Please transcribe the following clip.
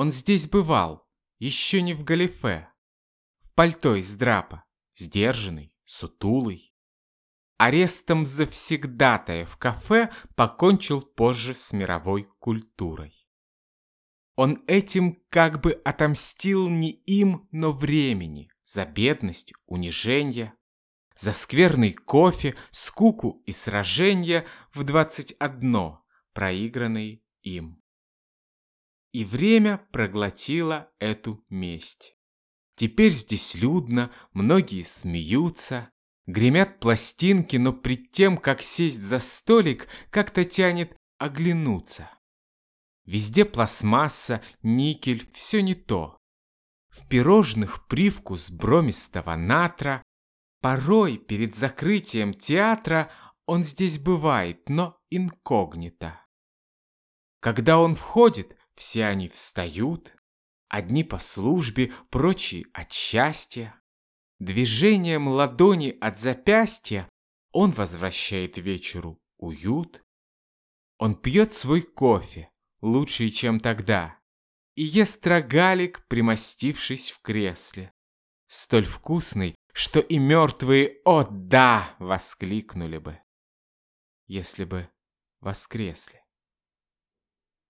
Он здесь бывал, еще не в галифе, в пальто из драпа, сдержанный, сутулый. Арестом завсегдатая в кафе покончил позже с мировой культурой. Он этим как бы отомстил не им, но времени за бедность, унижение, за скверный кофе, скуку и сражения в двадцать одно, проигранные им. И время проглотило эту месть. Теперь здесь людно, многие смеются, гремят пластинки, но пред тем, как сесть за столик, как-то тянет оглянуться. Везде пластмасса, никель, все не то. В пирожных привкус бромистого натра. Порой перед закрытием театра он здесь бывает, но инкогнито. Когда он входит, все они встают, одни по службе, прочие от счастья. Движением ладони от запястья он возвращает вечеру уют. Он пьет свой кофе, лучший, чем тогда, и ест рогалик, примостившись в кресле. Столь вкусный, что и мертвые «О, да!» воскликнули бы, если бы воскресли.